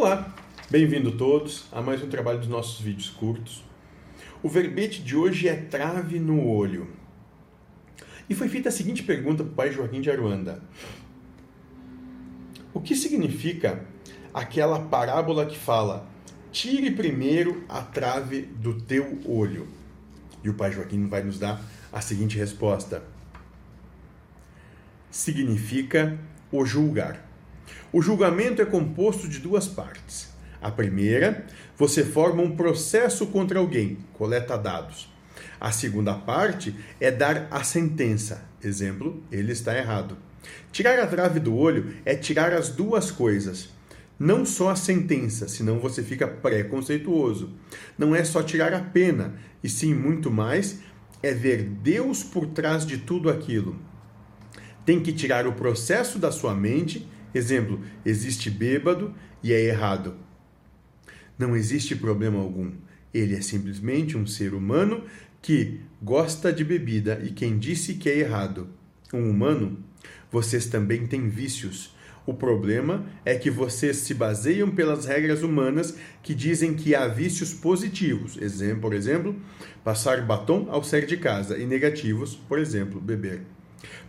Olá, bem-vindo todos a mais um trabalho dos nossos vídeos curtos. O verbete de hoje é trave no olho. E foi feita a seguinte pergunta para o pai Joaquim de Aruanda: O que significa aquela parábola que fala tire primeiro a trave do teu olho? E o pai Joaquim vai nos dar a seguinte resposta: Significa o julgar. O julgamento é composto de duas partes. A primeira, você forma um processo contra alguém, coleta dados. A segunda parte é dar a sentença. Exemplo, ele está errado. Tirar a trave do olho é tirar as duas coisas. Não só a sentença, senão você fica preconceituoso. Não é só tirar a pena, e sim muito mais, é ver Deus por trás de tudo aquilo. Tem que tirar o processo da sua mente Exemplo: existe bêbado e é errado. Não existe problema algum. Ele é simplesmente um ser humano que gosta de bebida e quem disse que é errado? Um humano? Vocês também têm vícios. O problema é que vocês se baseiam pelas regras humanas que dizem que há vícios positivos, exemplo, por exemplo, passar batom ao sair de casa, e negativos, por exemplo, beber.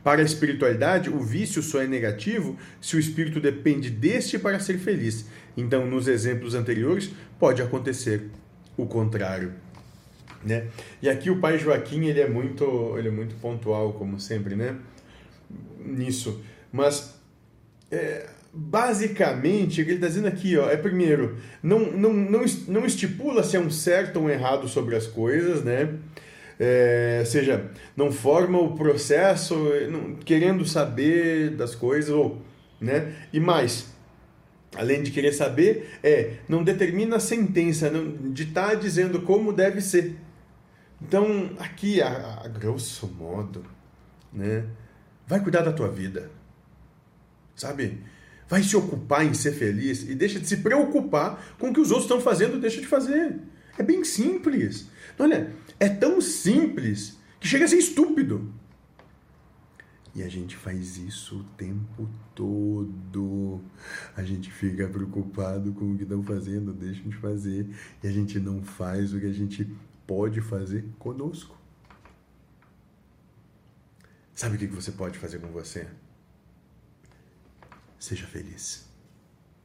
Para a espiritualidade, o vício só é negativo se o espírito depende deste para ser feliz. Então, nos exemplos anteriores, pode acontecer o contrário. Né? E aqui o pai Joaquim ele é muito ele é muito pontual como sempre né nisso mas é, basicamente ele está dizendo aqui ó é primeiro não não não, não estipula se é um certo ou um errado sobre as coisas né é, seja, não forma o processo não, querendo saber das coisas, ou, né? E mais, além de querer saber, é, não determina a sentença, não, de estar tá dizendo como deve ser. Então, aqui, a, a grosso modo, né? Vai cuidar da tua vida, sabe? Vai se ocupar em ser feliz e deixa de se preocupar com o que os outros estão fazendo, deixa de fazer. É bem simples. Olha, é tão simples que chega a ser estúpido. E a gente faz isso o tempo todo. A gente fica preocupado com o que estão fazendo, deixam de fazer. E a gente não faz o que a gente pode fazer conosco. Sabe o que você pode fazer com você? Seja feliz.